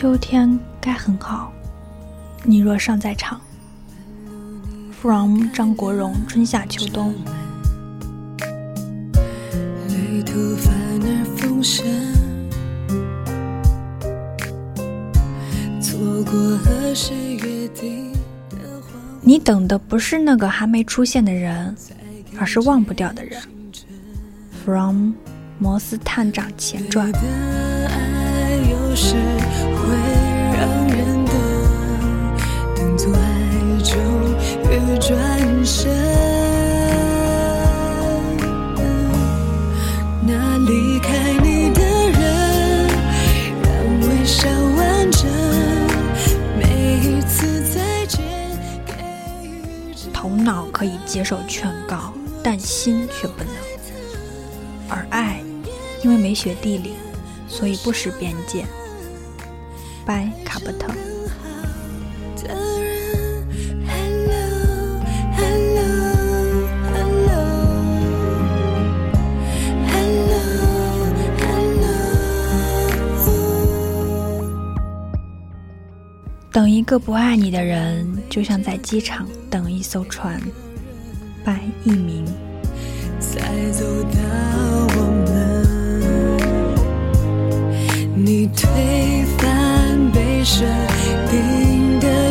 秋天该很好，你若尚在场。From 张国荣，春夏秋冬。你等的不是那个还没出现的人，而是忘不掉的人。From 摩斯探长前传。会让人等等做爱就越转身，那离开你的人，让微笑完整。每一次再见，头脑可以接受劝告，但心却不能。而爱，因为没学地理，所以不识边界。拜卡布特。等一个不爱你的人，就像在机场等一艘船。拜一鸣。你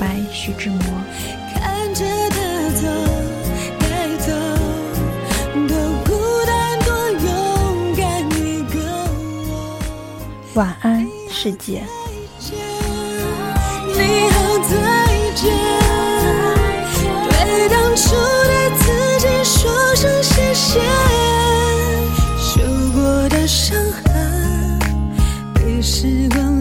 白徐志摩看着他走带走多孤单多勇敢一个我。晚安世界。你好再见对当初的自己说声谢谢。受过的伤痕被时光